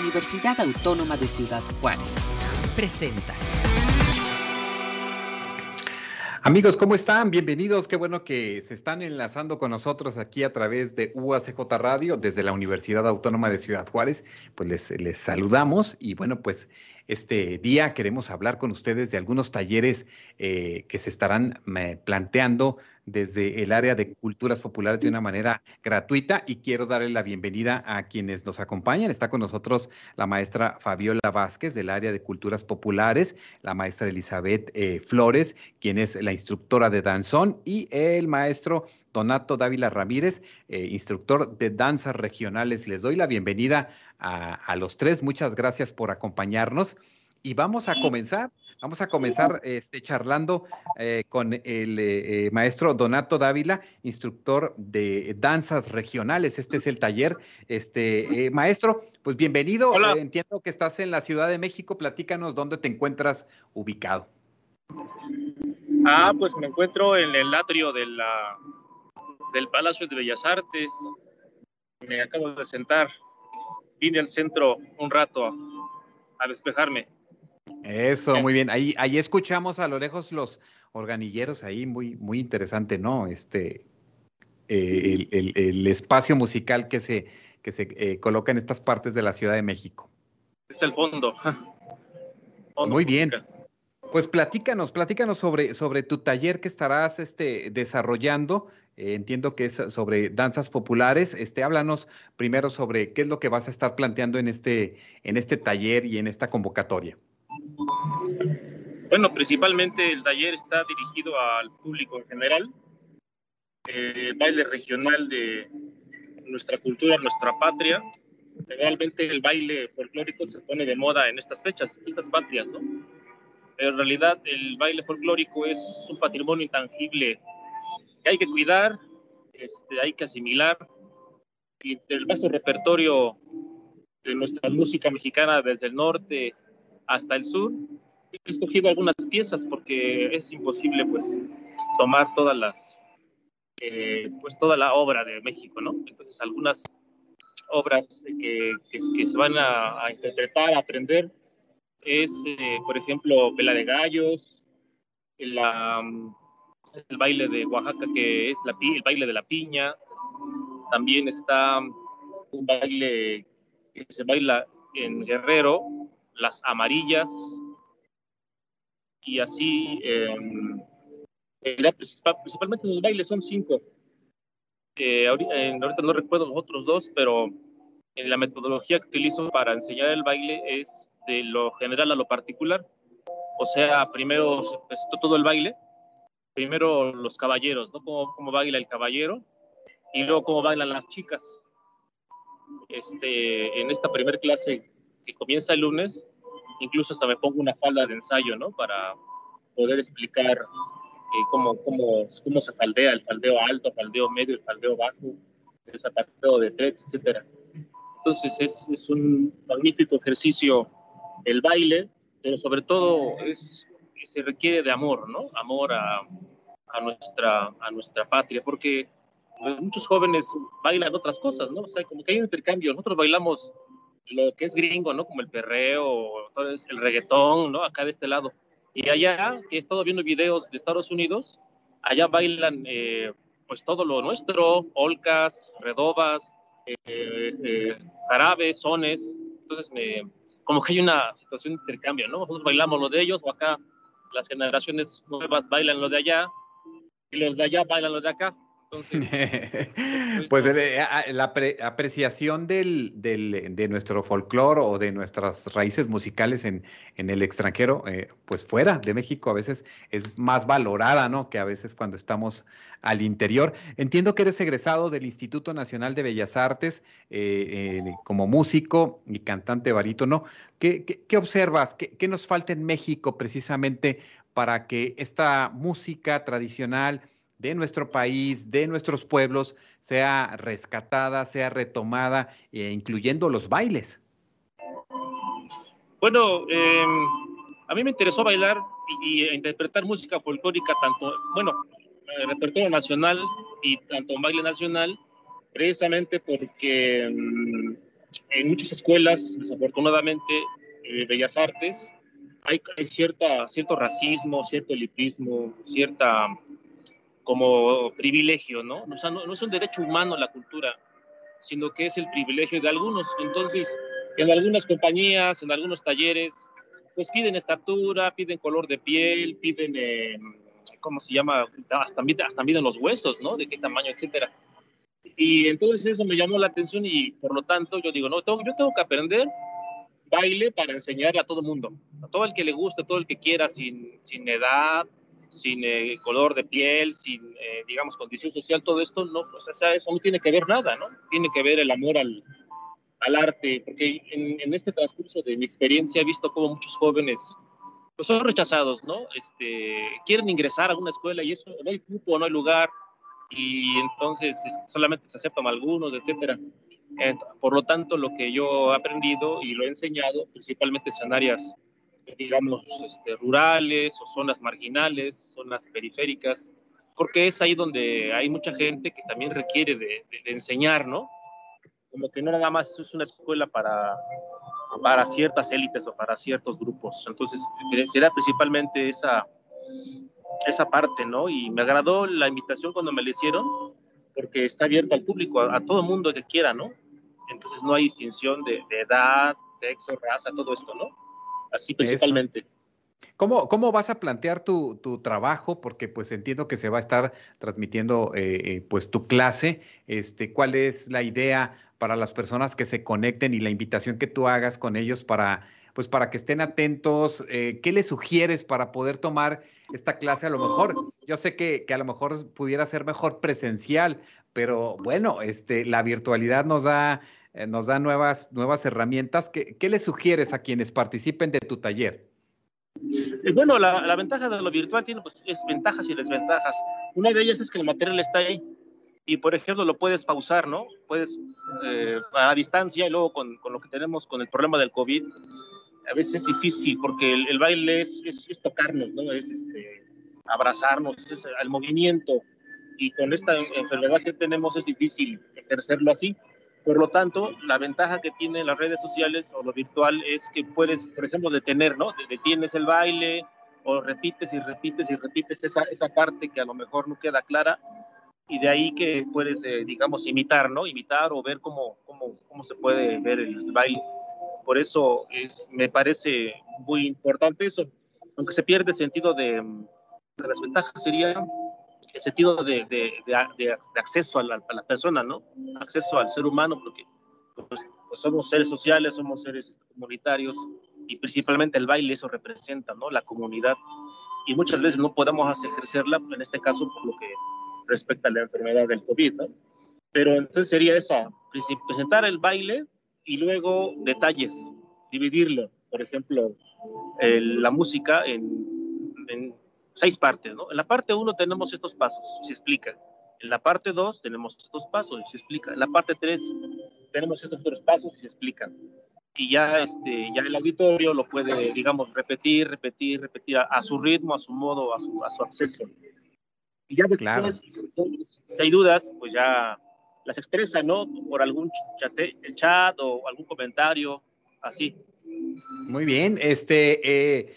Universidad Autónoma de Ciudad Juárez. Presenta. Amigos, ¿cómo están? Bienvenidos. Qué bueno que se están enlazando con nosotros aquí a través de UACJ Radio desde la Universidad Autónoma de Ciudad Juárez. Pues les, saludamos y bueno, pues este día queremos hablar con ustedes de algunos talleres eh, que se estarán eh, planteando desde el área de culturas populares de una manera gratuita y quiero darle la bienvenida a quienes nos acompañan. Está con nosotros la maestra Fabiola Vázquez del área de culturas populares, la maestra Elizabeth eh, Flores, quien es la instructora de danzón, y el maestro Donato Dávila Ramírez, eh, instructor de danzas regionales. Les doy la bienvenida a, a los tres. Muchas gracias por acompañarnos y vamos a comenzar Vamos a comenzar este, charlando eh, con el eh, eh, maestro Donato Dávila, instructor de danzas regionales. Este es el taller. Este maestro, pues bienvenido. entiendo que estás en la Ciudad de México. Platícanos dónde te encuentras ubicado. Ah, pues me encuentro en el atrio de la, del Palacio de Bellas Artes. Me acabo de sentar. Vine al centro un rato a despejarme. Eso, muy bien. Ahí, ahí escuchamos a lo lejos los organilleros, ahí muy, muy interesante, ¿no? Este, eh, el, espacio musical que se, que se eh, coloca en estas partes de la Ciudad de México. Es el fondo. muy bien. Pues platícanos, platícanos sobre, sobre tu taller que estarás este, desarrollando. Eh, entiendo que es sobre danzas populares. Este, háblanos primero sobre qué es lo que vas a estar planteando en este, en este taller y en esta convocatoria. Bueno, principalmente el taller está dirigido al público en general. Eh, baile regional de nuestra cultura, nuestra patria. Realmente el baile folclórico se pone de moda en estas fechas, estas patrias, ¿no? Pero en realidad el baile folclórico es un patrimonio intangible que hay que cuidar, este, hay que asimilar. Y del vasto repertorio de nuestra música mexicana desde el norte hasta el sur. He escogido algunas piezas porque es imposible pues tomar todas las, eh, pues toda la obra de México, ¿no? Entonces algunas obras que, que, se van a, interpretar, a aprender, es, eh, por ejemplo, Vela de Gallos, la, el baile de Oaxaca, que es la, el baile de la piña. También está un baile que se baila en Guerrero, las amarillas. Y así em, principalmente los bailes son cinco. Eh, ahorita, no recuerdo los otros dos pero en la metodología que utilizo para enseñar el baile es de lo general a lo particular. O sea primero se todo el baile primero los caballeros no cómo, cómo baila el caballero y luego cómo bailan las chicas. Este en esta primera clase que comienza el lunes, incluso hasta me pongo una falda de ensayo, ¿no? Para poder explicar eh, cómo, cómo, cómo se faldea, el faldeo alto, el faldeo medio, el faldeo bajo, el zapateo de tres, etcétera. Entonces es, es, un magnífico ejercicio el baile, pero sobre todo es, se requiere de amor, ¿no? Amor a, a, nuestra, a nuestra patria, porque pues, muchos jóvenes bailan otras cosas, ¿no? O sea, como que hay un intercambio. Nosotros bailamos lo que es gringo, ¿no? Como el perreo, el reggaetón, ¿no? Acá de este lado. Y allá, que he estado viendo videos de Estados Unidos, allá bailan eh, pues todo lo nuestro, olcas, redobas, eh, eh, jarabes, sones. Entonces, me, como que hay una situación de intercambio, ¿no? Nosotros bailamos lo de ellos, o acá las generaciones nuevas bailan lo de allá, y los de allá bailan lo de acá. pues eh, la apreciación del, de nuestro folclore o de nuestras raíces musicales en, en el extranjero, eh, pues fuera de México a veces es más valorada, ¿no? Que a veces cuando estamos al interior. Entiendo que eres egresado del Instituto Nacional de Bellas Artes eh, como músico y cantante barítono. ¿Qué, qué, observas? ¿Qué, ¿Qué nos falta en México precisamente para que esta música tradicional de nuestro país, de nuestros pueblos, sea rescatada, sea retomada, eh, incluyendo los bailes? Bueno, em, a mí me interesó bailar y, interpretar música folclórica, tanto, bueno, el repertorio nacional y tanto baile nacional, precisamente porque em, en muchas escuelas, desafortunadamente, eh, Bellas Artes, hay, cierta, cierto racismo, cierto elitismo, cierta como privilegio, ¿no? O sea, no, no, es un derecho humano la cultura, sino que es el privilegio de algunos. Entonces, en algunas compañías, en algunos talleres, pues piden estatura, piden color de piel, piden, eh, ¿cómo se llama? Hasta, hasta miden los huesos, ¿no? De qué tamaño, etcétera. Y entonces eso me llamó la atención y por lo tanto yo digo, no, tengo, yo tengo que aprender baile para enseñarle a todo el mundo, a todo el que le guste, a todo el que quiera, sin, sin edad, sin eh, color de piel, sin, eh, digamos, condición social, todo esto, no, pues, o sea, eso no tiene que ver nada, ¿no? Tiene que ver el amor al, al arte, porque en, en, este transcurso de mi experiencia he visto cómo muchos jóvenes pues, son rechazados, ¿no? Este, quieren ingresar a una escuela y eso, no hay cupo, no hay lugar, y entonces este, solamente se aceptan algunos, etcétera. Por lo tanto, lo que yo he aprendido y lo he enseñado, principalmente en áreas, digamos, este, rurales o zonas marginales, zonas periféricas, porque es ahí donde hay mucha gente que también requiere de, enseñar, ¿no? Como que no nada más es una escuela para, para ciertas élites o para ciertos grupos. Entonces, será principalmente esa, esa parte, ¿no? Y me agradó la invitación cuando me la hicieron, porque está abierta al público, a, todo mundo que quiera, ¿no? Entonces no hay distinción de, edad, sexo, raza, todo esto, ¿no? Así principalmente. ¿Cómo, ¿Cómo, vas a plantear tu, tu, trabajo? Porque pues entiendo que se va a estar transmitiendo eh, eh, pues tu clase. Este, ¿Cuál es la idea para las personas que se conecten y la invitación que tú hagas con ellos para pues para que estén atentos. Eh, ¿Qué les sugieres para poder tomar esta clase? A lo mejor, yo sé que, a lo mejor pudiera ser mejor presencial, pero bueno, este, la virtualidad nos da, eh, nos da nuevas, nuevas herramientas. ¿Qué, ¿Qué, les sugieres a quienes participen de tu taller? Eh, bueno, la, ventaja de lo virtual tiene pues, es ventajas y desventajas. Una de ellas es que el material está ahí y, por ejemplo, lo puedes pausar, ¿no? Puedes a distancia y luego con, con, lo que tenemos con el problema del COVID, a veces es difícil porque el, baile es, es, tocarnos, ¿no? Es este, abrazarnos, es el movimiento. Y con esta enfermedad que tenemos es difícil ejercerlo así. Por lo tanto, la ventaja que tienen las redes sociales o lo virtual es que puedes, por ejemplo, detener, ¿no? Detienes el baile o repites y repites y repites esa, esa parte que a lo mejor no queda clara y de ahí que puedes, eh, digamos, imitar, ¿no? Imitar o ver cómo, cómo, cómo se puede ver el baile. Por eso es, me parece muy importante eso, aunque se pierde sentido de, de las ventajas, sería el sentido de, de, de acceso a la, a la, persona, ¿no? Acceso al ser humano, porque pues, pues somos seres sociales, somos seres comunitarios y principalmente el baile eso representa, ¿no? La comunidad. Y muchas veces no podemos ejercerla, en este caso por lo que respecta a la enfermedad del COVID, ¿no? Pero entonces sería esa, presentar el baile y luego detalles, dividirlo, por ejemplo, la música en, en, seis partes, ¿no? En la parte uno tenemos estos pasos, se explica. En la parte dos tenemos estos pasos y se explica. En la parte tres tenemos estos otros pasos y se explican. Y ya, este, ya el auditorio lo puede, digamos, repetir, repetir, repetir a, su ritmo, a su modo, a su, a su acceso. Y ya después, claro. si hay dudas, pues ya las expresa, ¿no? Por algún chat, el chat o algún comentario, así. Muy bien, este, eh,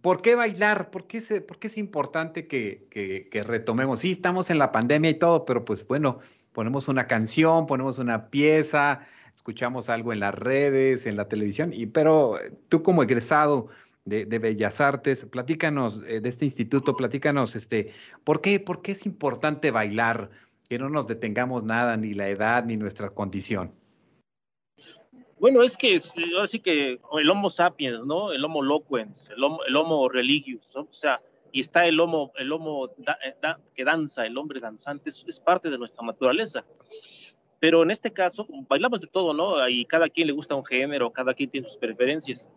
¿por qué bailar? ¿Por qué, es, importante que, retomemos? Sí, estamos en la pandemia y todo, pero pues bueno, ponemos una canción, ponemos una pieza, escuchamos algo en las redes, en la televisión, y pero tú como egresado, de, de, Bellas Artes. Platícanos eh, de este instituto, platícanos, este, ¿por qué, ¿por qué es importante bailar? que no nos detengamos nada, ni la edad, ni nuestra condición. Bueno, es que ahora sí que el Homo sapiens, ¿no? El Homo loquens, el Homo, el homo ¿no? o sea, y está el Homo, el homo eh, que danza, el hombre danzante, es, es, parte de nuestra naturaleza. Pero en este caso, bailamos de todo, ¿no? Y cada quien le gusta un género, cada quien tiene sus preferencias.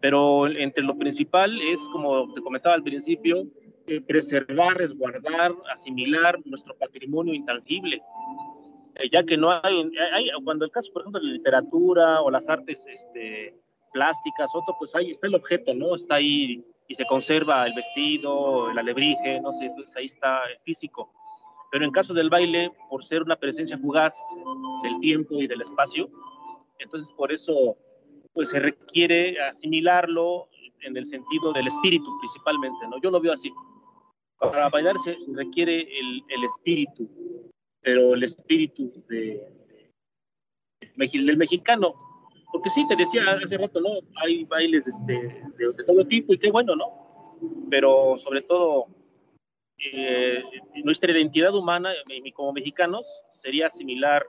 Pero entre lo principal es, como te comentaba al principio, eh, preservar, resguardar, asimilar nuestro patrimonio intangible, eh, ya que no hay, hay, cuando el caso, por ejemplo, de la literatura o las artes este, plásticas, otro, pues ahí está el objeto, ¿no? Está ahí y se conserva el vestido, el alebrije, no sé, entonces ahí está el físico. Pero en caso del baile, por ser una presencia fugaz del tiempo y del espacio, Entonces, por eso, pues se requiere asimilarlo en el sentido del espíritu principalmente, ¿no? Yo lo veo así. Para bailar se requiere el, el espíritu, pero el espíritu de, del mexicano. Porque sí, te decía hace rato, ¿no? Hay bailes este, de, todo tipo y qué bueno, ¿no? Pero sobre todo, eh, nuestra identidad humana como mexicanos sería similar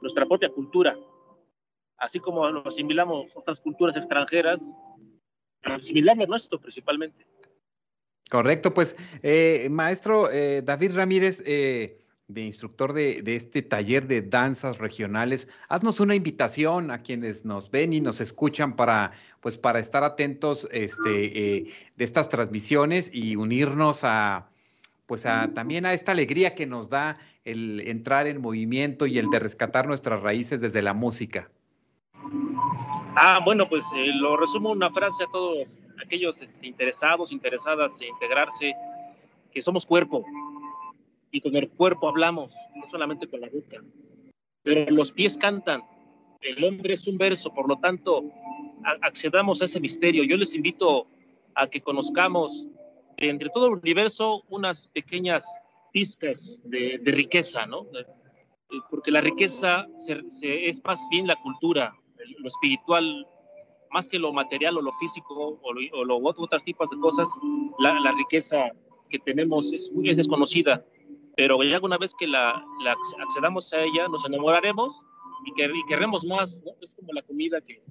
nuestra propia cultura. Así como nos asimilamos otras culturas extranjeras, asimilarnos nuestro principalmente. Correcto, pues eh, maestro eh, David Ramírez, de instructor de, este taller de danzas regionales, haznos una invitación a quienes nos ven y nos escuchan para, pues, para estar atentos este, eh, de estas transmisiones y unirnos a, pues, a, también a esta alegría que nos da el entrar en movimiento y el de rescatar nuestras raíces desde la música. Ah, bueno, pues eh, lo resumo una frase a todos aquellos este, interesados, interesadas en integrarse, que somos cuerpo, y con el cuerpo hablamos, no solamente con la boca. Pero los pies cantan. El hombre es un verso, por lo tanto, accedamos a ese misterio. Yo les invito a que conozcamos entre todo el universo unas pequeñas pistas de, riqueza, ¿no? Porque la riqueza es más bien la cultura, lo espiritual, más que lo material o lo físico o, lo, otros tipos de cosas, la, riqueza que tenemos es, es desconocida pero ya una vez que la, accedamos a ella, nos enamoraremos y, que, querremos más, ¿no? Es como la comida que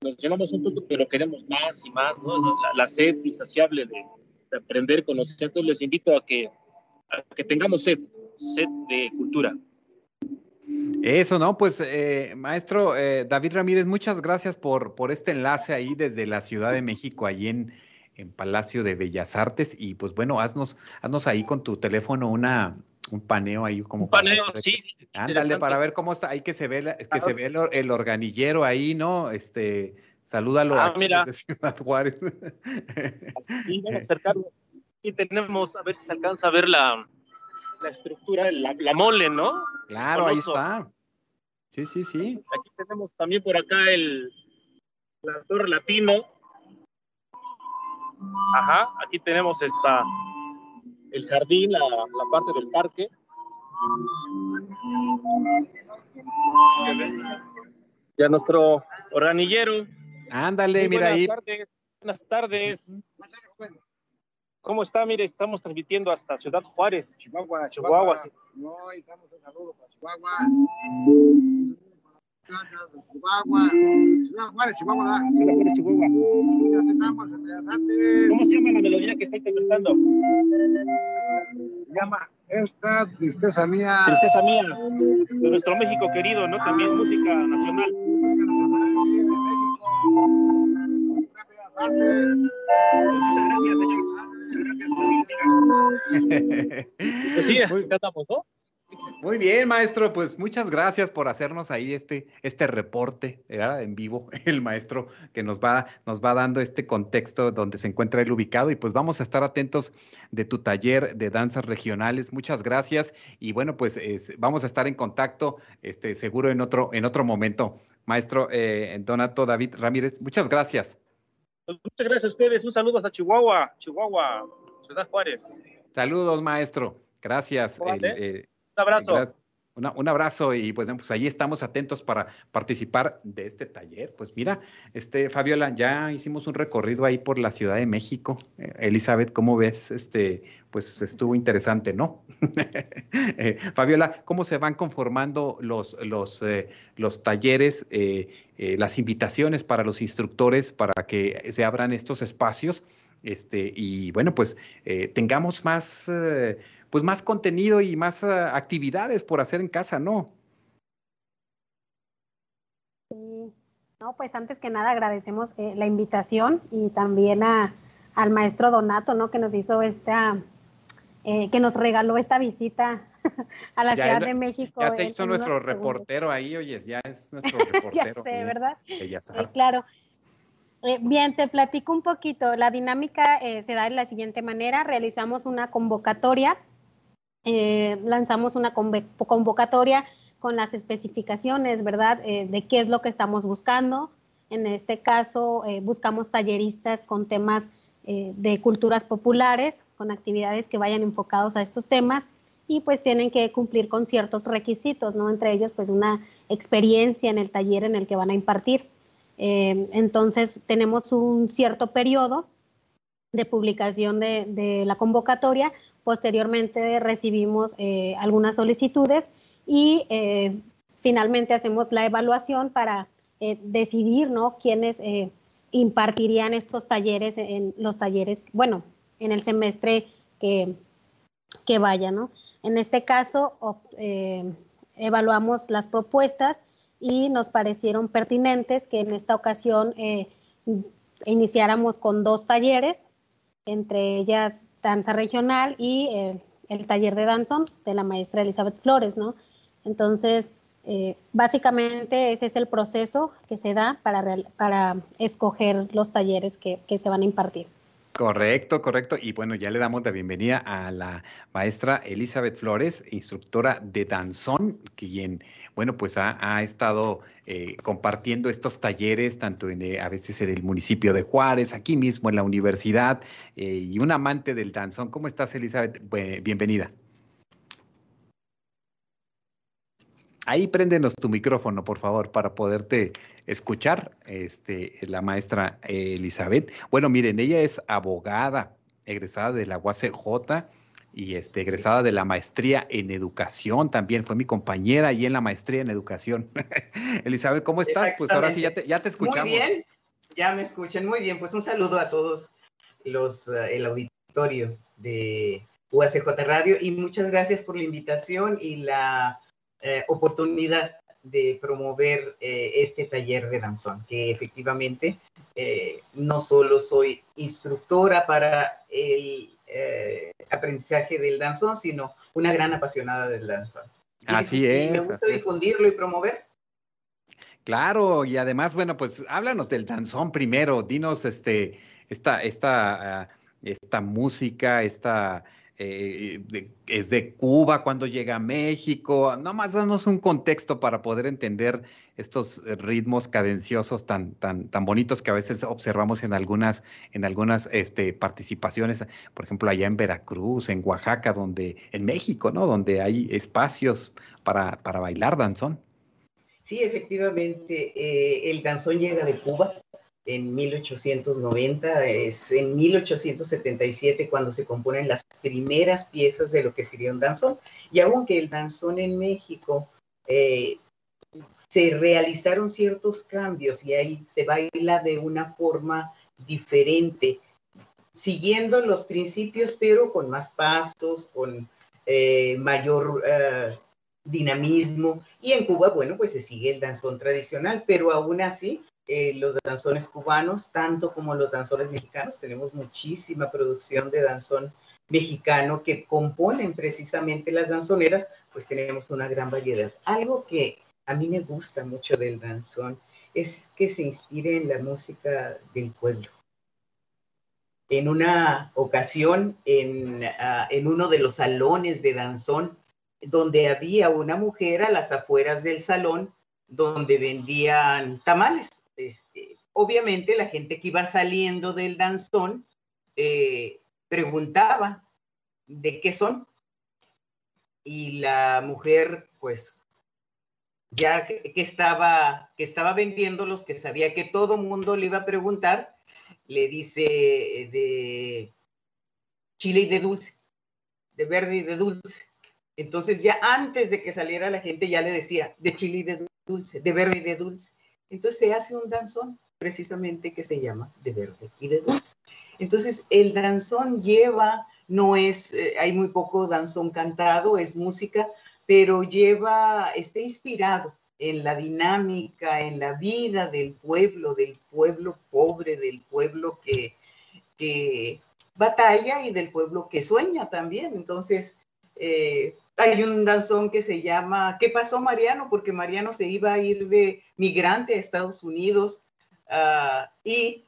nos llenamos un poco, pero queremos más y más, ¿no? La, sed insaciable de, aprender, conocer. Entonces les invito a que, tengamos sed, sed de cultura. Eso, ¿no? Pues, eh, maestro eh, David Ramírez, muchas gracias por, por este enlace ahí desde la Ciudad de México, allí en, en Palacio de Bellas Artes. Y pues bueno, haznos, haznos ahí con tu teléfono una, un paneo ahí como un paneo sí ándale para ver cómo está ahí que se ve que se ve el, organillero ahí no este salúdalo ah, mira. desde Ciudad Juárez. Sí, vamos a acercarlo. Y tenemos a ver si se alcanza a ver la, la estructura la, la, mole no claro ahí está. Sí sí sí. Aquí tenemos también por acá el la torre latino Ajá, aquí tenemos esta, el jardín, la, parte del parque. Ya nuestro organillero. Ándale, mira ahí. buenas tardes. ¿Cómo está? Mire, estamos transmitiendo hasta Ciudad Juárez. Chihuahua, Chihuahua. No, estamos un saludo para Chihuahua. Chihuahua, Ciudad Juárez, Chihuahua. Ciudad Chihuahua. ¿Cómo se llama la melodía que está interpretando? Se llama Esta Tristeza Mía. Tristeza Mía, de nuestro México querido, ¿no? También música nacional. Muchas gracias, señor. Gracias, pues sí, estamos, ¿no? Muy bien, maestro, pues muchas gracias por hacernos ahí este, este reporte ¿verdad? en vivo, el maestro que nos va, nos va dando este contexto donde se encuentra él ubicado y pues vamos a estar atentos de tu taller de danzas regionales. Muchas gracias y bueno, pues vamos a estar en contacto este, seguro en otro, en otro momento. Maestro eh, Donato David Ramírez, muchas gracias. Pues, muchas gracias a ustedes, un saludo hasta Chihuahua, Chihuahua, Ciudad Juárez. Saludos, maestro. Gracias abrazo. un abrazo y pues, pues ahí estamos atentos para participar de este taller. Pues mira, este Fabiola, ya hicimos un recorrido ahí por la Ciudad de México. Eh, Elizabeth, ¿cómo ves? Este, pues estuvo interesante, ¿no? Eh, Fabiola, ¿cómo se van conformando los, los, eh, los talleres, las invitaciones para los instructores para que se abran estos espacios? Este, y bueno, pues tengamos más pues más contenido y más ah, actividades por hacer en casa, ¿no? Sí, no, pues antes que nada agradecemos eh, la invitación y también a, al maestro Donato, ¿no? Que nos hizo esta, eh, que nos regaló esta visita a la Ciudad de México. Ya se hizo nuestro reportero ahí, oyes, ya es nuestro reportero. ya sé, ¿verdad? Sí, claro. Eh, bien, te platico un poquito. La dinámica se da de la siguiente manera. Realizamos una convocatoria eh, lanzamos una convocatoria con las especificaciones, ¿verdad? Eh, de qué es lo que estamos buscando. En este caso, eh, buscamos talleristas con temas eh, de culturas populares, con actividades que vayan enfocados a estos temas y pues tienen que cumplir con ciertos requisitos, ¿no? Entre ellos, pues una experiencia en el taller en el que van a impartir. entonces, tenemos un cierto periodo de publicación de, de la convocatoria. Posteriormente recibimos algunas solicitudes y eh, finalmente hacemos la evaluación para eh, decidir, ¿no? Quiénes eh, impartirían estos talleres en los talleres, bueno, en el semestre que, que vaya, ¿no? En este caso, evaluamos las propuestas y nos parecieron pertinentes que en esta ocasión iniciáramos con dos talleres, entre ellas danza regional y el taller de danzón de la maestra Elizabeth Flores, ¿no? Entonces, eh, básicamente ese es el proceso que se da para, para escoger los talleres que, que, se van a impartir. Correcto, correcto. Y bueno, ya le damos la bienvenida a la maestra Elizabeth Flores, instructora de danzón, quien, bueno, pues ha, estado eh, compartiendo estos talleres, tanto en, eh, a veces en el municipio de Juárez, aquí mismo en la universidad, y un amante del danzón. ¿Cómo estás, Elizabeth? bienvenida. Ahí préndenos tu micrófono, por favor, para poderte escuchar, este, la maestra Elizabeth. Bueno, miren, ella es abogada, egresada de la UACJ y este, egresada de la maestría en educación también. Fue mi compañera ahí en la maestría en educación. Elizabeth, ¿cómo estás? Pues ahora sí, ya te, ya te escuchamos. Muy bien, ya me escuchan muy bien. Pues un saludo a todos los, uh, el auditorio de UACJ Radio y muchas gracias por la invitación y la eh, oportunidad de promover eh, este taller de danzón, que efectivamente eh, no solo soy instructora para el aprendizaje del danzón, sino una gran apasionada del danzón. Así es. me gusta difundirlo y promover. Claro, y además, bueno, pues háblanos del danzón primero, dinos este, esta, esta, ah, esta música, esta eh, es de Cuba cuando llega a México. Nomás danos un contexto para poder entender estos ritmos cadenciosos tan, tan, tan bonitos que a veces observamos en algunas, en algunas este, participaciones, por ejemplo, allá en Veracruz, en Oaxaca, donde, en México, ¿no? Donde hay espacios para, para bailar danzón. Sí, efectivamente, eh, el danzón llega de Cuba en 1890, es en 1877 cuando se componen las primeras piezas de lo que sería un danzón. Y aunque el danzón en México eh, se realizaron ciertos cambios y ahí se baila de una forma diferente, siguiendo los principios, pero con más pasos, con eh, mayor eh, dinamismo. Y en Cuba, bueno, pues se sigue el danzón tradicional, pero aún así eh, los danzones cubanos, tanto como los danzones mexicanos. Tenemos muchísima producción de danzón mexicano que componen precisamente las danzoneras, pues tenemos una gran variedad. Algo que a mí me gusta mucho del danzón es que se inspire en la música del pueblo. En una ocasión, en, ah, en uno de los salones de danzón, donde había una mujer a las afueras del salón donde vendían tamales este, obviamente la gente que iba saliendo del danzón eh, preguntaba de qué son. Y la mujer, pues, ya que, estaba, que estaba vendiéndolos, que sabía que todo mundo le iba a preguntar, le dice de chile y de dulce, de verde y de dulce. Entonces ya antes de que saliera la gente ya le decía de chile y de dulce, de verde y de dulce. Entonces se hace un danzón precisamente que se llama de verde y de dulce. Entonces el danzón lleva, no es, eh, hay muy poco danzón cantado, es música, pero lleva, está inspirado en la dinámica, en la vida del pueblo, del pueblo pobre, del pueblo que, que batalla y del pueblo que sueña también. Entonces, eh, hay un danzón que se llama ¿Qué pasó Mariano? Porque Mariano se iba a ir de migrante a Estados Unidos ah, y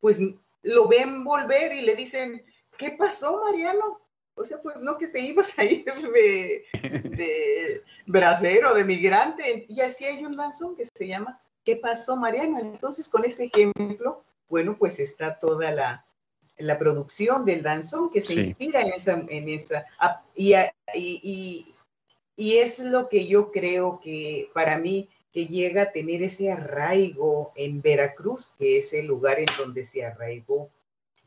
pues lo ven volver y le dicen, ¿qué pasó Mariano? O sea, pues no que te ibas a ir de, de de migrante. Y así hay un danzón que se llama ¿Qué pasó, Mariano? Entonces, con ese ejemplo, bueno, pues está toda la, la producción del danzón que se inspira en esa, en esa y, y, y, es lo que yo creo que para mí que llega a tener ese arraigo en Veracruz, que es el lugar en donde se arraigó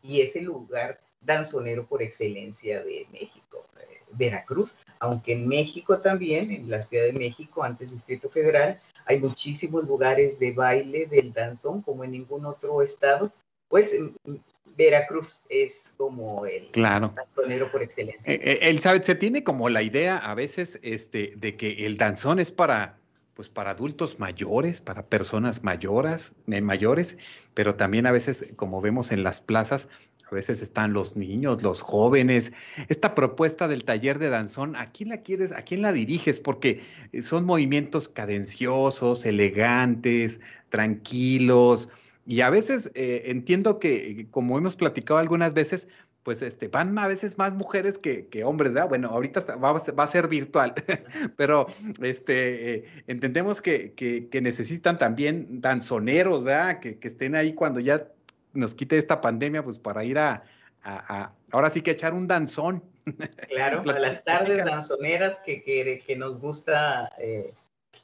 y es el lugar danzonero por excelencia de México, eh, Veracruz, aunque en México también, en la Ciudad de México, antes Distrito Federal, hay muchísimos lugares de baile del danzón como en ningún otro estado, pues Veracruz es como el claro. danzonero por excelencia. Eh, eh, Elizabeth, se tiene como la idea a veces este, de que el danzón es para, pues para adultos mayores, para personas mayores, eh, mayores, pero también a veces, como vemos en las plazas, a veces están los niños, los jóvenes. Esta propuesta del taller de danzón, ¿a quién la quieres, a quién la diriges? Porque son movimientos cadenciosos, elegantes, tranquilos, y a veces eh, entiendo que, como hemos platicado algunas veces, pues este, van a veces más mujeres que, hombres, ¿verdad? Bueno, ahorita va, a ser virtual, pero este, eh, entendemos que, que, necesitan también danzoneros, ¿verdad? Que, estén ahí cuando ya nos quite esta pandemia, pues para ir a, ahora sí que echar un danzón. Claro, a las tardes danzoneras que, que, nos gusta eh,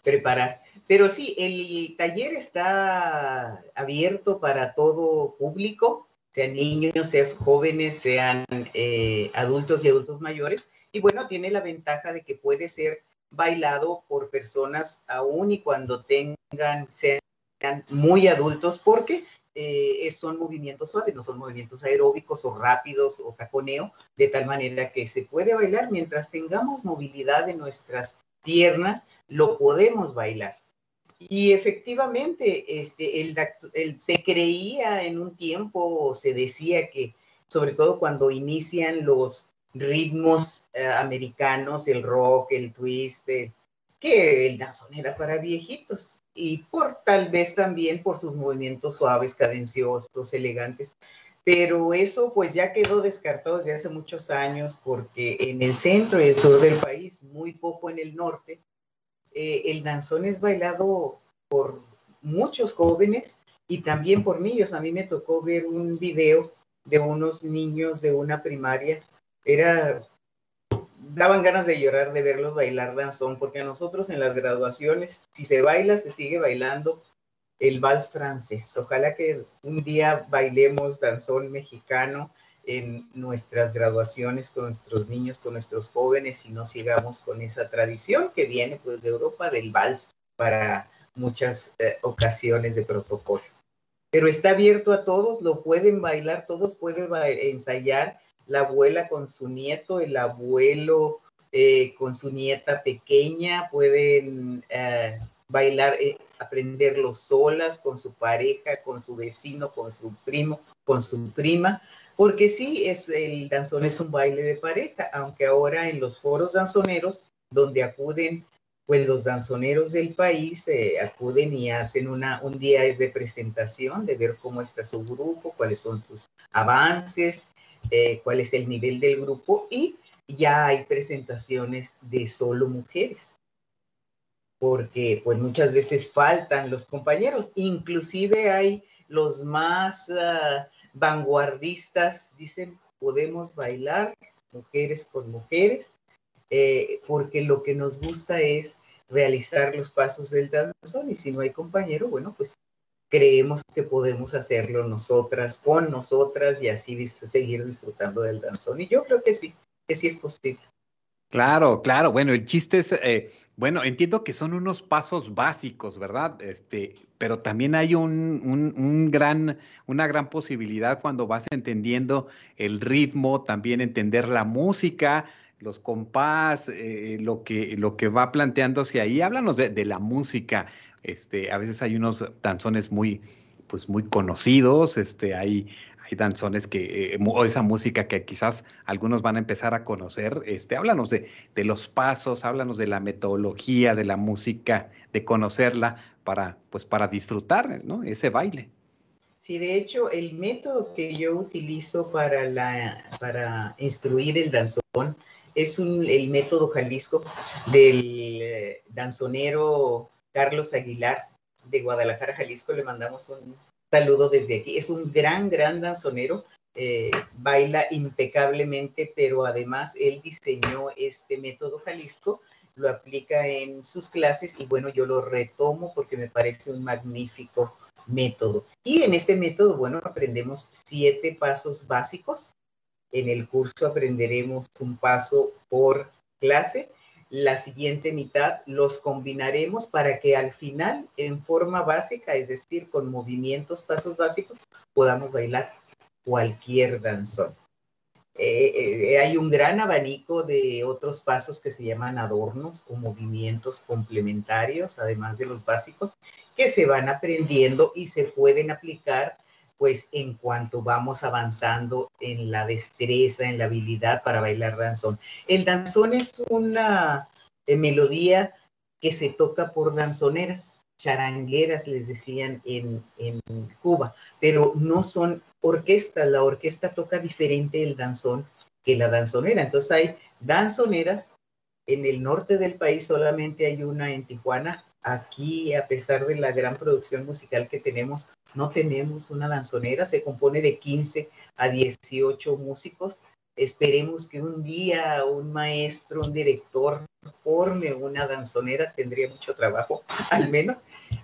preparar. Pero sí, el taller está abierto para todo público, sean niños, sean jóvenes, sean eh, adultos y adultos mayores. Y bueno, tiene la ventaja de que puede ser bailado por personas aún y cuando tengan, sean muy adultos, porque eh, son movimientos suaves, no son movimientos aeróbicos o rápidos o taconeo, de tal manera que se puede bailar mientras tengamos movilidad en nuestras piernas, lo podemos bailar. Y efectivamente, este, el, se creía en un tiempo, se decía que, sobre todo cuando inician los ritmos eh, americanos, el rock, el twist, que el danzón era para viejitos. Y por tal vez también por sus movimientos suaves, cadenciosos, elegantes pero eso pues ya quedó descartado desde hace muchos años porque en el centro y el sur del país, muy poco en el norte, eh, el danzón es bailado por muchos jóvenes y también por niños. A mí me tocó ver un video de unos niños de una primaria. Era, daban ganas de llorar de verlos bailar danzón, porque a nosotros en las graduaciones, si se baila, se sigue bailando el vals francés. Ojalá que un día bailemos danzón mexicano en nuestras graduaciones con nuestros niños, con nuestros jóvenes y no sigamos con esa tradición que viene pues de Europa del vals para muchas eh, ocasiones de protocolo. Pero está abierto a todos, lo pueden bailar, todos pueden ensayar, la abuela con su nieto, el abuelo eh, con su nieta pequeña, pueden eh, bailar, eh, aprenderlo solas, con su pareja, con su vecino, con su primo, con su prima, porque sí, es, el danzón es un baile de pareja, aunque ahora en los foros danzoneros, donde acuden pues los danzoneros del país eh, acuden y hacen una, un día es de presentación, de ver cómo está su grupo, cuáles son sus avances, eh, cuál es el nivel del grupo y ya hay presentaciones de solo mujeres porque pues muchas veces faltan los compañeros, inclusive hay los más ah, vanguardistas, dicen, podemos bailar mujeres con mujeres, eh, porque lo que nos gusta es realizar los pasos del danzón y si no hay compañero, bueno, pues creemos que podemos hacerlo nosotras, con nosotras y así seguir disfrutando del danzón. Y yo creo que sí, que sí es posible. Claro, claro. Bueno, el chiste es, eh, bueno, entiendo que son unos pasos básicos, ¿verdad? Este, pero también hay un, un, gran, una gran posibilidad cuando vas entendiendo el ritmo, también entender la música, los compás, eh, lo que, lo que va planteándose ahí. Háblanos de, de la música. Este, a veces hay unos danzones muy, pues muy conocidos, este, hay, hay danzones que, eh, o esa música que quizás algunos van a empezar a conocer, este, háblanos de, de los pasos, háblanos de la metodología de la música, de conocerla para, pues para disfrutar, ¿no? Ese baile. Sí, de hecho, el método que yo utilizo para, la, para instruir el danzón es el método Jalisco del eh, danzonero Carlos Aguilar de Guadalajara, Jalisco. Le mandamos un saludo desde aquí. Es un gran, gran danzonero. Eh, baila impecablemente, pero además él diseñó este método Jalisco, lo aplica en sus clases y bueno, yo lo retomo porque me parece un magnífico método. Y en este método, bueno, aprendemos siete pasos básicos. En el curso aprenderemos un paso por clase. La siguiente mitad los combinaremos para que al final, en forma básica, es decir, con movimientos, pasos básicos, podamos bailar cualquier danzón. Eh, eh, hay un gran abanico de otros pasos que se llaman adornos o movimientos complementarios, además de los básicos, que se van aprendiendo y se pueden aplicar pues en cuanto vamos avanzando en la destreza, en la habilidad para bailar danzón. El danzón es una eh, melodía que se toca por danzoneras, charangueras les decían en, en Cuba, pero no son orquesta, la orquesta toca diferente el danzón que la danzonera. Entonces hay danzoneras, en el norte del país solamente hay una en Tijuana. Aquí, a pesar de la gran producción musical que tenemos, no tenemos una danzonera, se compone de 15 a 18 músicos. Esperemos que un día un maestro, un director forme una danzonera, tendría mucho trabajo, al menos,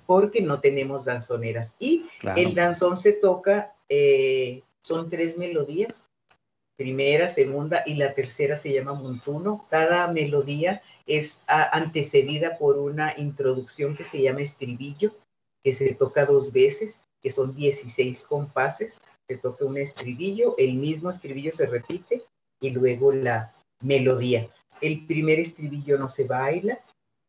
porque no tenemos danzoneras. Y el danzón se toca eh, son tres melodías, primera, segunda y la tercera se llama montuno. Cada melodía es antecedida por una introducción que se llama estribillo, que se toca dos veces, que son 16 compases. Se toca un estribillo, el mismo estribillo se repite y luego la melodía. El primer estribillo no se baila,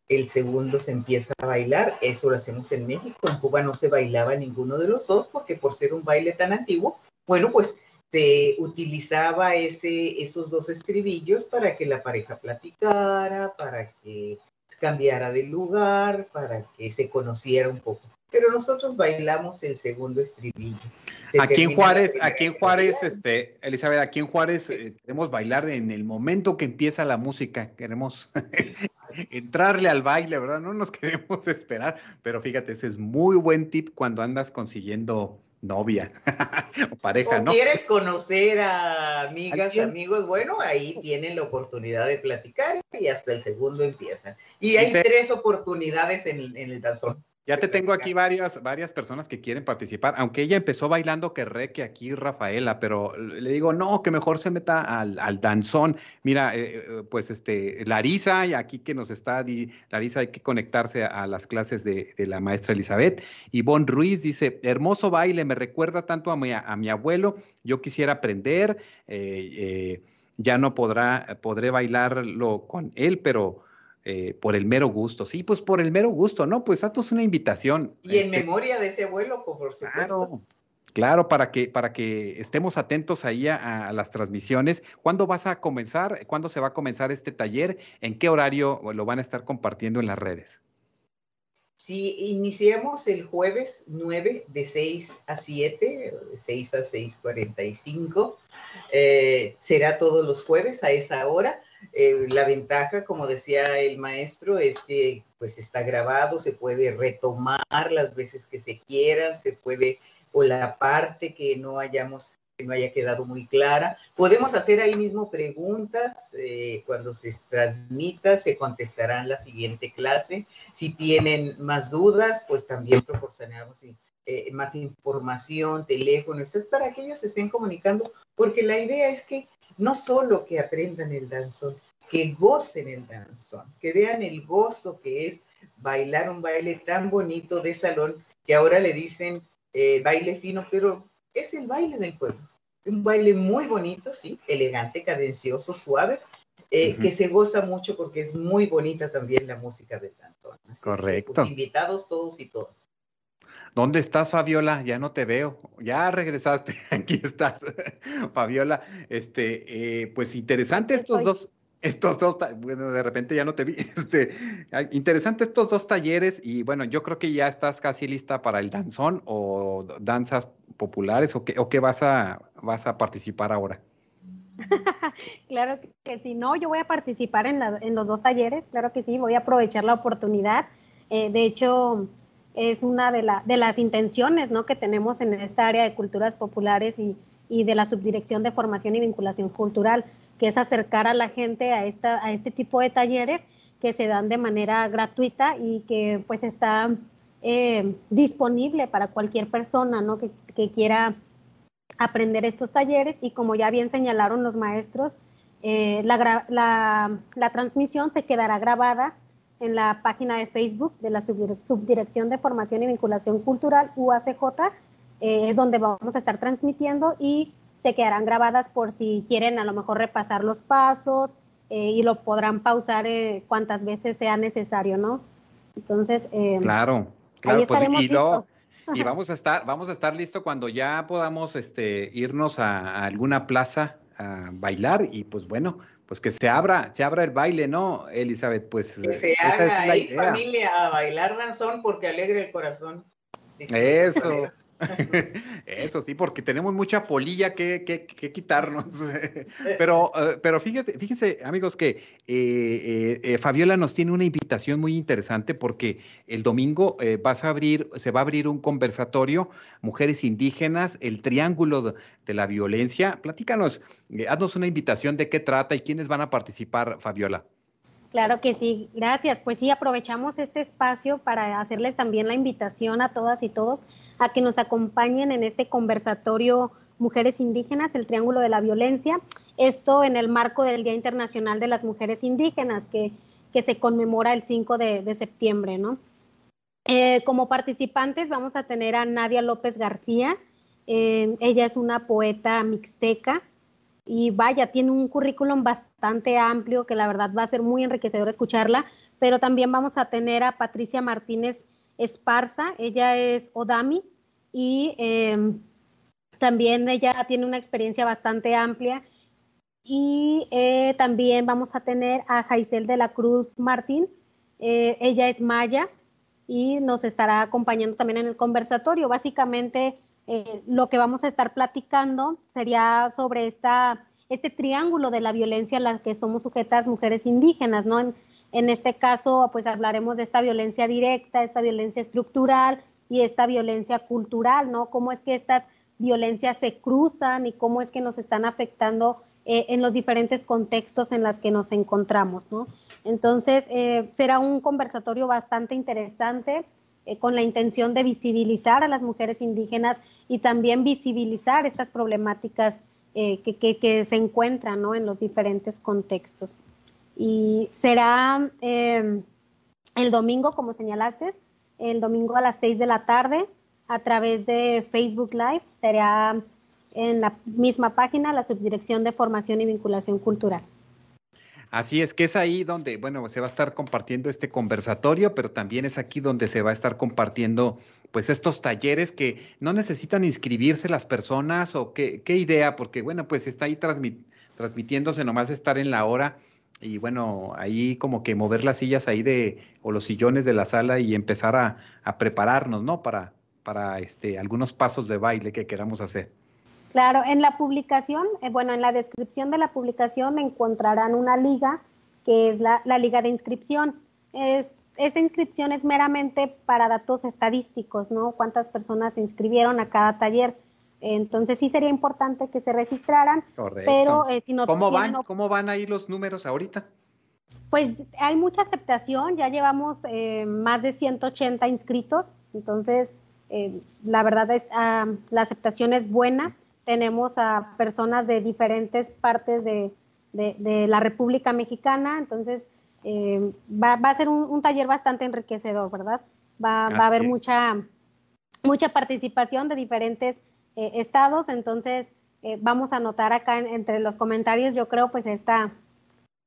el segundo se empieza a bailar, eso lo hacemos en México, en Cuba no se bailaba ninguno de los dos porque por ser un baile tan antiguo, bueno, pues se utilizaba ese, esos dos estribillos para que la pareja platicara, para que cambiara de lugar, para que se conociera un poco. Pero nosotros bailamos el segundo estribillo. aquí en Juárez, aquí en Juárez, este, Elizabeth, aquí en Juárez eh, queremos bailar en el momento que empieza la música, queremos entrarle al baile, ¿verdad? No nos queremos esperar, pero fíjate, ese es muy buen tip cuando andas consiguiendo novia o pareja, ¿no? quieres conocer a amigas, amigos, bueno, ahí tienen la oportunidad de platicar y hasta el segundo empiezan. Y hay tres oportunidades en, en el danzón. Ya te tengo aquí varias, varias personas que quieren participar, aunque ella empezó bailando que re que aquí Rafaela, pero le digo, no, que mejor se meta al, al danzón. Mira, eh, eh, pues este, Larisa, y aquí que nos está, Larisa hay que conectarse a, las clases de, la maestra Elizabeth. Ivonne Ruiz dice, hermoso baile, me recuerda tanto a mi, a mi abuelo, yo quisiera aprender, eh, ya no podrá, podré bailarlo con él, pero eh, por el mero gusto. Sí, pues por el mero gusto, ¿no? Pues haznos una invitación. Y en este memoria de ese abuelo, por supuesto. Claro, claro, para que, para que estemos atentos ahí a, las transmisiones. ¿Cuándo vas a comenzar? ¿Cuándo se va a comenzar este taller? ¿En qué horario lo van a estar compartiendo en las redes? Sí, iniciamos el jueves 9 de 6 a 7, de 6 a 6.45. Eh, será todos los jueves a esa hora. Eh, la ventaja, como decía el maestro, es que pues está grabado, se puede retomar las veces que se quieran, se puede, o la parte que no hayamos que no haya quedado muy clara. Podemos hacer ahí mismo preguntas. Eh, cuando se transmita, se contestarán la siguiente clase. Si tienen más dudas, pues también proporcionamos eh, más información, teléfono, etc., para que ellos estén comunicando, porque la idea es que no solo que aprendan el danzón, que gocen el danzón, que vean el gozo que es bailar un baile tan bonito de salón, que ahora le dicen eh, baile fino, pero es el baile del pueblo. Un baile muy bonito, sí, elegante, cadencioso, suave, eh, que se goza mucho porque es muy bonita también la música del danzón. Correcto. Pues, invitados todos y todas. ¿Dónde estás, Fabiola? Ya no te veo. Ya regresaste. Aquí estás, Fabiola. Este, eh, pues interesante estos dos. Estos dos, bueno, de repente ya no te vi. Este, interesante estos dos talleres y bueno, yo creo que ya estás casi lista para el danzón o danzas populares o qué, o qué vas a vas a participar ahora. claro que sí, no, yo voy a participar en, en, los dos talleres, claro que sí, voy a aprovechar la oportunidad. Eh, de hecho, es una de, la, de las intenciones ¿no? que tenemos en esta área de culturas populares y, y de la Subdirección de Formación y Vinculación Cultural que es acercar a la gente a, esta, a este tipo de talleres que se dan de manera gratuita y que pues está eh, disponible para cualquier persona ¿no? que, quiera aprender estos talleres y como ya bien señalaron los maestros, eh, la, la, la, transmisión se quedará grabada en la página de Facebook de la Subdirección de Formación y Vinculación Cultural, UACJ, eh, es donde vamos a estar transmitiendo y se quedarán grabadas por si quieren a lo mejor repasar los pasos eh, y lo podrán pausar eh, cuantas veces sea necesario, ¿no? Entonces, eh, claro, claro, pues, y, lo, y vamos a estar, vamos a estar listo cuando ya podamos este, irnos a, alguna plaza a bailar y pues bueno, pues que se abra, se abra el baile, ¿no, Elizabeth? Pues que se haga ahí familia a bailar danzón porque alegre el corazón. Eso. Eso sí, porque tenemos mucha polilla que, que, quitarnos. pero, eh, pero fíjate, fíjense, amigos, que eh, eh, Fabiola nos tiene una invitación muy interesante porque el domingo vas a abrir, se va a abrir un conversatorio, mujeres indígenas, el triángulo de la violencia. Platícanos, haznos una invitación de qué trata y quiénes van a participar, Fabiola. Claro que sí, gracias. Pues sí, aprovechamos este espacio para hacerles también la invitación a todas y todos a que nos acompañen en este conversatorio Mujeres Indígenas, el Triángulo de la Violencia. Esto en el marco del Día Internacional de las Mujeres Indígenas, que, que se conmemora el 5 de, septiembre, ¿no? Eh, como participantes vamos a tener a Nadia López García. Eh, ella es una poeta mixteca y vaya, tiene un currículum bastante amplio que la verdad va a ser muy enriquecedor escucharla, pero también vamos a tener a Patricia Martínez Esparza, ella es Odami y em, también ella tiene una experiencia bastante amplia y eh, también vamos a tener a Jaisel de la Cruz Martín, eh, ella es Maya y nos estará acompañando también en el conversatorio. Básicamente eh, lo que vamos a estar platicando sería sobre esta, este triángulo de la violencia a la que somos sujetas mujeres indígenas, ¿no? En, este caso, pues hablaremos de esta violencia directa, esta violencia estructural y esta violencia cultural, ¿no? Cómo es que estas violencias se cruzan y cómo es que nos están afectando eh, en los diferentes contextos en los que nos encontramos, ¿no? Entonces, eh, será un conversatorio bastante interesante eh, con la intención de visibilizar a las mujeres indígenas y también visibilizar estas problemáticas eh, que, se encuentran en los diferentes contextos. Y será em, el domingo, como señalaste, el domingo a las 6 de la tarde a través de Facebook Live. Será en la misma página la Subdirección de Formación y Vinculación Cultural. Así es que es ahí donde, bueno, se va a estar compartiendo este conversatorio, pero también es aquí donde se va a estar compartiendo, pues, estos talleres que no necesitan inscribirse las personas o qué, qué idea, porque, bueno, pues está ahí transmitiéndose nomás estar en la hora y, bueno, ahí como que mover las sillas ahí de, o los sillones de la sala y empezar a, a prepararnos, ¿no? Para, para este, algunos pasos de baile que queramos hacer. Claro, en la publicación, eh, bueno, en la descripción de la publicación encontrarán una liga que es la, liga de inscripción. Es, esta inscripción es meramente para datos estadísticos, ¿no? Cuántas personas se inscribieron a cada taller. Entonces sí sería importante que se registraran, Correcto. pero eh, si no ¿Cómo van? ¿Cómo van ahí los números ahorita? Pues hay mucha aceptación, ya llevamos eh, más de 180 inscritos, entonces la verdad es ah, la aceptación es buena tenemos a personas de diferentes partes de, la República Mexicana, entonces eh, va, a ser un, taller bastante enriquecedor, ¿verdad? Va, a haber mucha, mucha participación de diferentes eh, estados, entonces eh, vamos a notar acá entre los comentarios, yo creo, pues esta,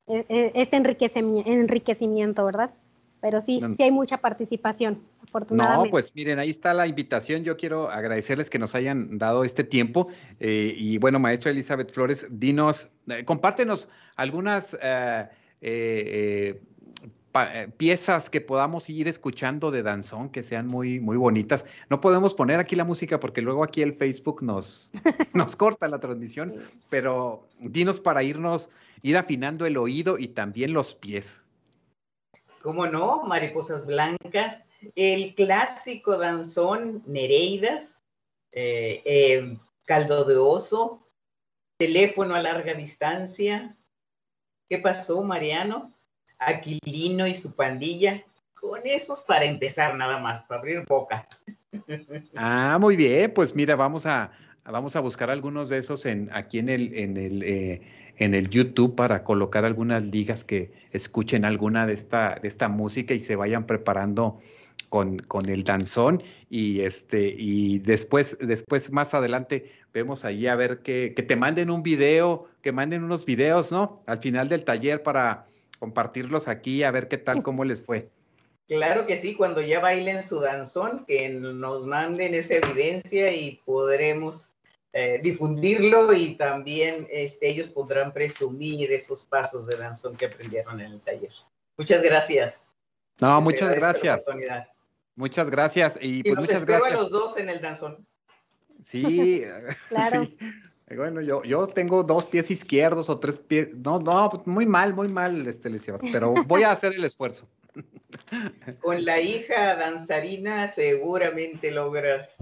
este enriquecimiento, ¿verdad? Pero sí, sí hay mucha participación, afortunadamente. No, pues miren, ahí está la invitación. Yo quiero agradecerles que nos hayan dado este tiempo. Eh, y bueno, maestra Elizabeth Flores, dinos, eh, compártenos algunas eh, piezas que podamos ir escuchando de danzón que sean muy, muy bonitas. No podemos poner aquí la música porque luego aquí el Facebook nos, nos corta la transmisión, pero dinos para irnos, ir afinando el oído y también los pies. ¿Cómo no? Mariposas blancas, el clásico danzón Nereidas, eh, eh, caldo de oso, teléfono a larga distancia. ¿Qué pasó, Mariano? Aquilino y su pandilla. Con esos para empezar nada más, para abrir boca. Ah, muy bien, pues mira, vamos a, vamos a buscar algunos de esos en, aquí en el, en el, eh, en el YouTube para colocar algunas ligas que escuchen alguna de esta, de esta música y se vayan preparando con, con, el danzón. Y este y después después más adelante vemos ahí a ver que, que te manden un video que manden unos videos no al final del taller para compartirlos aquí a ver qué tal, cómo les fue. Claro que sí, cuando ya bailen su danzón, que nos manden esa evidencia y podremos eh, difundirlo y también este, ellos podrán presumir esos pasos de danzón que aprendieron en el taller. Muchas gracias. No, muchas gracias. Muchas gracias. Y, pues, muchas espero gracias. a los dos en el danzón. Sí, claro. Sí. Bueno, yo, yo tengo dos pies izquierdos o tres pies. No, no, muy mal, muy mal, este, pero voy a hacer el esfuerzo. Con la hija danzarina seguramente logras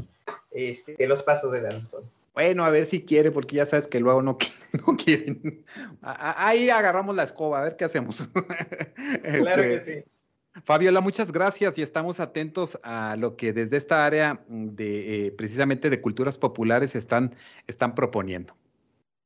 este, los pasos de danzón. Bueno, a ver si quiere, porque ya sabes que luego no, no quieren. Ahí agarramos la escoba, a ver qué hacemos. Claro que este, sí. Fabiola, muchas gracias y estamos atentos a lo que desde esta área de eh, precisamente de culturas populares están, están proponiendo.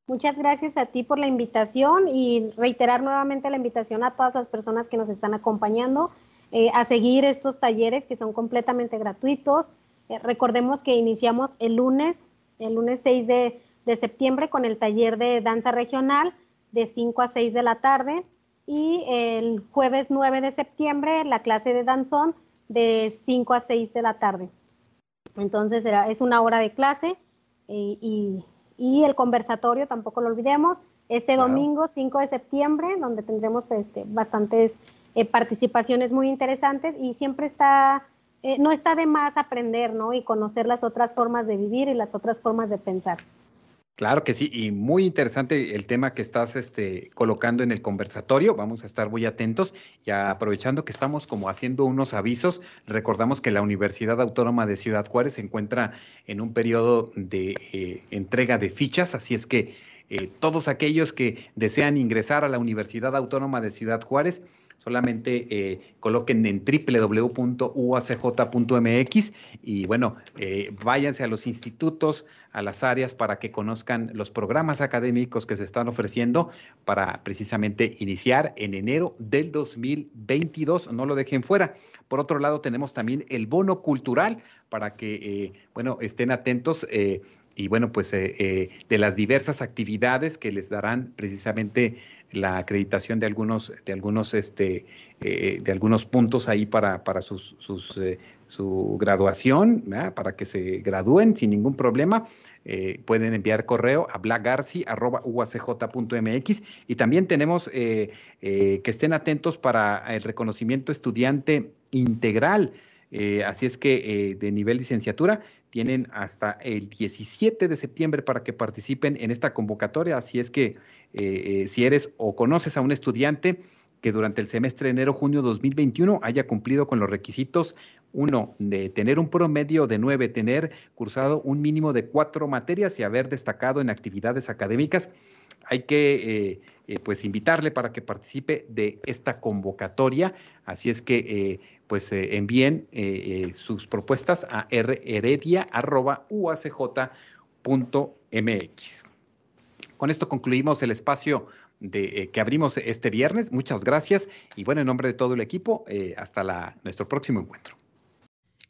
Muchas gracias a ti por la invitación y reiterar nuevamente la invitación a todas las personas que nos están acompañando eh, a seguir estos talleres que son completamente gratuitos. Eh, recordemos que iniciamos el lunes, el lunes 6 de, de septiembre con el taller de danza regional de 5 a 6 de la tarde y el jueves 9 de septiembre la clase de danzón de 5 a 6 de la tarde. Entonces era, es una hora de clase eh, y, y, el conversatorio, tampoco lo olvidemos, este domingo 5 de septiembre, donde tendremos este, bastantes eh, participaciones muy interesantes y siempre está, eh, no está de más aprender ¿no? y conocer las otras formas de vivir y las otras formas de pensar. Claro que sí, y muy interesante el tema que estás este, colocando en el conversatorio. Vamos a estar muy atentos y aprovechando que estamos como haciendo unos avisos, recordamos que la Universidad Autónoma de Ciudad Juárez se encuentra en un periodo de eh, entrega de fichas, así es que eh, todos aquellos que desean ingresar a la Universidad Autónoma de Ciudad Juárez, solamente eh, coloquen en www.uacj.mx y bueno, eh, váyanse a los institutos, a las áreas para que conozcan los programas académicos que se están ofreciendo para precisamente iniciar en enero del 2022. No lo dejen fuera. Por otro lado, tenemos también el bono cultural para que, bueno, estén atentos y, bueno, pues eh, de las diversas actividades que les darán precisamente la acreditación de algunos, de algunos, este, de algunos puntos ahí para, para sus, sus su graduación, para que se gradúen sin ningún problema. pueden enviar correo a blackgarci.uacj.mx y también tenemos que estén atentos para el reconocimiento estudiante integral. Eh, así es que eh, de nivel licenciatura tienen hasta el 17 de septiembre para que participen en esta convocatoria. Así es que eh, si eres o conoces a un estudiante que durante el semestre de enero-junio 2021 haya cumplido con los requisitos, uno, de tener un promedio de nueve, tener cursado un mínimo de cuatro materias y haber destacado en actividades académicas, hay que pues invitarle para que participe de esta convocatoria. Así es que pues eh, envíen eh, eh, sus propuestas a rheredia.uacj.mx. Con esto concluimos el espacio de, que abrimos este viernes. Muchas gracias y bueno, en nombre de todo el equipo, hasta nuestro próximo encuentro.